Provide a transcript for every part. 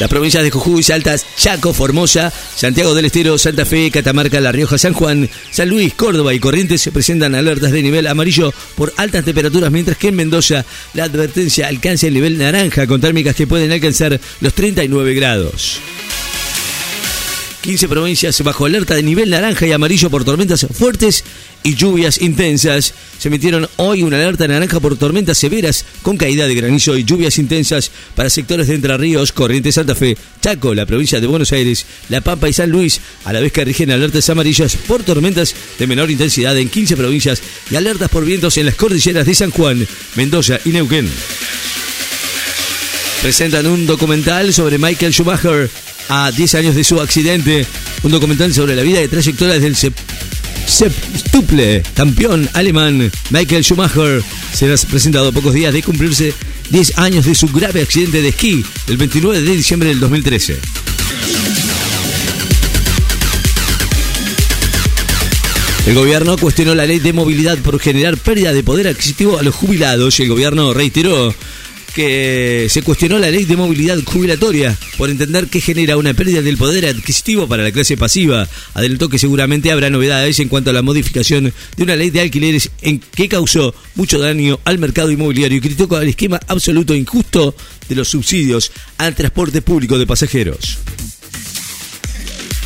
Las provincias de Jujuy, Salta, Chaco, Formosa, Santiago del Estero, Santa Fe, Catamarca, La Rioja, San Juan, San Luis, Córdoba y Corrientes se presentan alertas de nivel amarillo por altas temperaturas, mientras que en Mendoza la advertencia alcanza el nivel naranja con térmicas que pueden alcanzar los 39 grados. 15 provincias bajo alerta de nivel naranja y amarillo por tormentas fuertes y lluvias intensas. Se emitieron hoy una alerta naranja por tormentas severas con caída de granizo y lluvias intensas para sectores de Entre Ríos, Corrientes, Santa Fe, Chaco, la provincia de Buenos Aires, La Pampa y San Luis, a la vez que rigen alertas amarillas por tormentas de menor intensidad en 15 provincias y alertas por vientos en las cordilleras de San Juan, Mendoza y Neuquén. Presentan un documental sobre Michael Schumacher a 10 años de su accidente. Un documental sobre la vida y trayectoria del septuple campeón alemán Michael Schumacher. Será presentado a pocos días de cumplirse 10 años de su grave accidente de esquí el 29 de diciembre del 2013. El gobierno cuestionó la ley de movilidad por generar pérdida de poder adquisitivo a los jubilados y el gobierno reiteró que se cuestionó la ley de movilidad jubilatoria por entender que genera una pérdida del poder adquisitivo para la clase pasiva. Adelantó que seguramente habrá novedades en cuanto a la modificación de una ley de alquileres en que causó mucho daño al mercado inmobiliario y criticó el esquema absoluto e injusto de los subsidios al transporte público de pasajeros.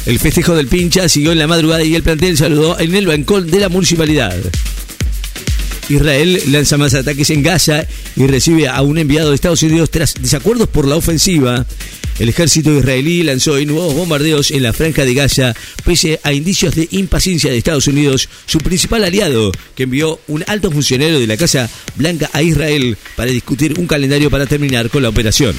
El festejo del pincha siguió en la madrugada y el plantel saludó en el bancón de la municipalidad. Israel lanza más ataques en Gaza y recibe a un enviado de Estados Unidos tras desacuerdos por la ofensiva. El ejército israelí lanzó hoy nuevos bombardeos en la franja de Gaza, pese a indicios de impaciencia de Estados Unidos, su principal aliado, que envió un alto funcionario de la Casa Blanca a Israel para discutir un calendario para terminar con la operación.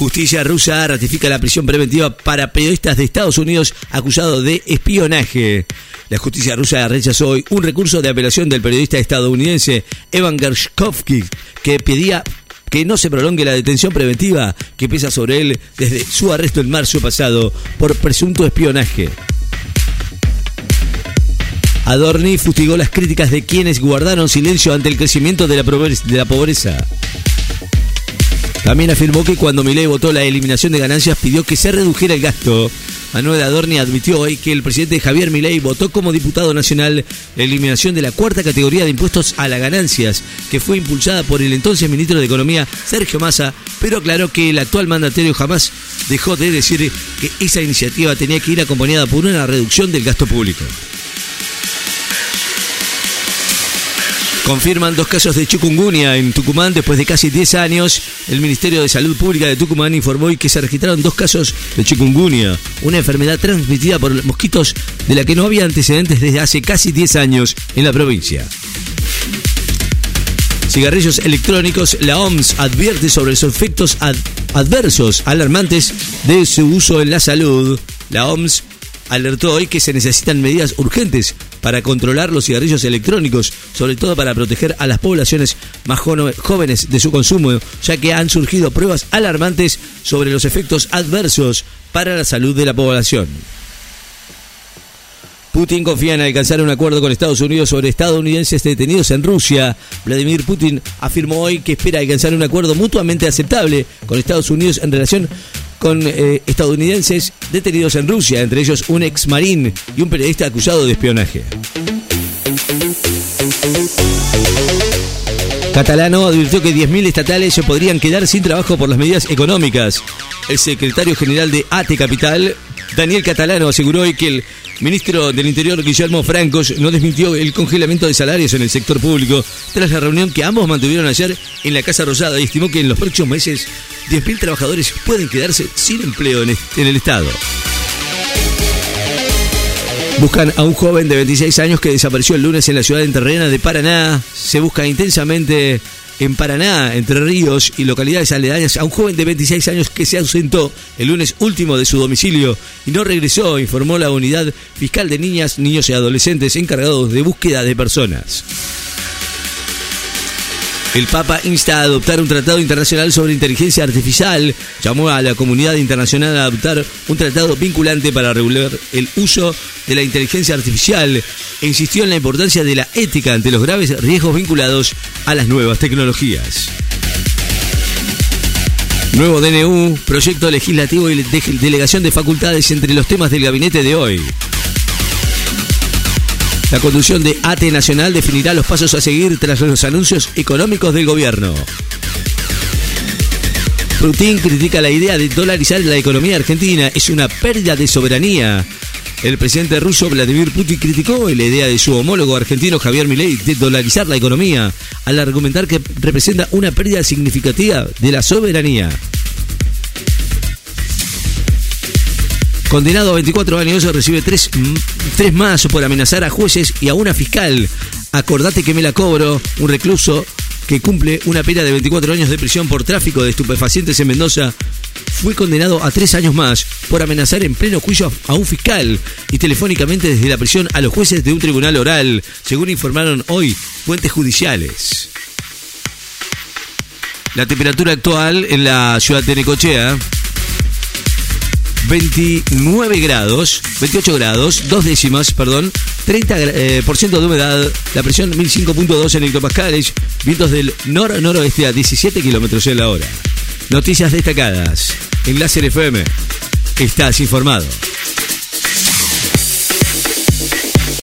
Justicia rusa ratifica la prisión preventiva para periodistas de Estados Unidos acusados de espionaje. La justicia rusa rechazó hoy un recurso de apelación del periodista estadounidense Evan Gershkovsky que pedía que no se prolongue la detención preventiva que pesa sobre él desde su arresto en marzo pasado por presunto espionaje. Adorni fustigó las críticas de quienes guardaron silencio ante el crecimiento de la pobreza. También afirmó que cuando Milei votó la eliminación de ganancias pidió que se redujera el gasto Manuel Adorni admitió hoy que el presidente Javier Milei votó como diputado nacional la eliminación de la cuarta categoría de impuestos a las ganancias, que fue impulsada por el entonces ministro de Economía Sergio Massa, pero aclaró que el actual mandatario jamás dejó de decir que esa iniciativa tenía que ir acompañada por una reducción del gasto público. Confirman dos casos de chikungunya en Tucumán después de casi 10 años. El Ministerio de Salud Pública de Tucumán informó hoy que se registraron dos casos de chikungunya, una enfermedad transmitida por mosquitos de la que no había antecedentes desde hace casi 10 años en la provincia. Cigarrillos electrónicos, la OMS advierte sobre los efectos adversos alarmantes de su uso en la salud. La OMS alertó hoy que se necesitan medidas urgentes para controlar los cigarrillos electrónicos, sobre todo para proteger a las poblaciones más jóvenes de su consumo, ya que han surgido pruebas alarmantes sobre los efectos adversos para la salud de la población. Putin confía en alcanzar un acuerdo con Estados Unidos sobre estadounidenses detenidos en Rusia. Vladimir Putin afirmó hoy que espera alcanzar un acuerdo mutuamente aceptable con Estados Unidos en relación con eh, estadounidenses detenidos en Rusia, entre ellos un ex marín y un periodista acusado de espionaje. Catalano advirtió que 10.000 estatales se podrían quedar sin trabajo por las medidas económicas. El secretario general de ATE Capital, Daniel Catalano, aseguró hoy que el ministro del Interior, Guillermo Francos, no desmintió el congelamiento de salarios en el sector público tras la reunión que ambos mantuvieron ayer en la Casa Rosada y estimó que en los próximos meses 10.000 trabajadores pueden quedarse sin empleo en el Estado. Buscan a un joven de 26 años que desapareció el lunes en la ciudad de Paraná. Se busca intensamente en Paraná, Entre Ríos y localidades aledañas a un joven de 26 años que se ausentó el lunes último de su domicilio y no regresó, informó la unidad fiscal de niñas, niños y adolescentes encargados de búsqueda de personas. El Papa insta a adoptar un tratado internacional sobre inteligencia artificial. Llamó a la comunidad internacional a adoptar un tratado vinculante para regular el uso de la inteligencia artificial e insistió en la importancia de la ética ante los graves riesgos vinculados a las nuevas tecnologías. Nuevo DNU, proyecto legislativo y de delegación de facultades entre los temas del gabinete de hoy. La conducción de ATE Nacional definirá los pasos a seguir tras los anuncios económicos del gobierno. Putin critica la idea de dolarizar la economía argentina. Es una pérdida de soberanía. El presidente ruso Vladimir Putin criticó la idea de su homólogo argentino Javier Milei de dolarizar la economía al argumentar que representa una pérdida significativa de la soberanía. Condenado a 24 años, recibe tres, tres más por amenazar a jueces y a una fiscal. Acordate que me la cobro, un recluso que cumple una pena de 24 años de prisión por tráfico de estupefacientes en Mendoza, fue condenado a tres años más por amenazar en pleno juicio a un fiscal y telefónicamente desde la prisión a los jueces de un tribunal oral, según informaron hoy fuentes judiciales. La temperatura actual en la ciudad de Necochea 29 grados, 28 grados, dos décimas, perdón, 30% eh, de humedad, la presión 1005.2 en hectopascales, vientos del nor-noroeste a 17 kilómetros en la hora. Noticias destacadas en Láser FM. Estás informado.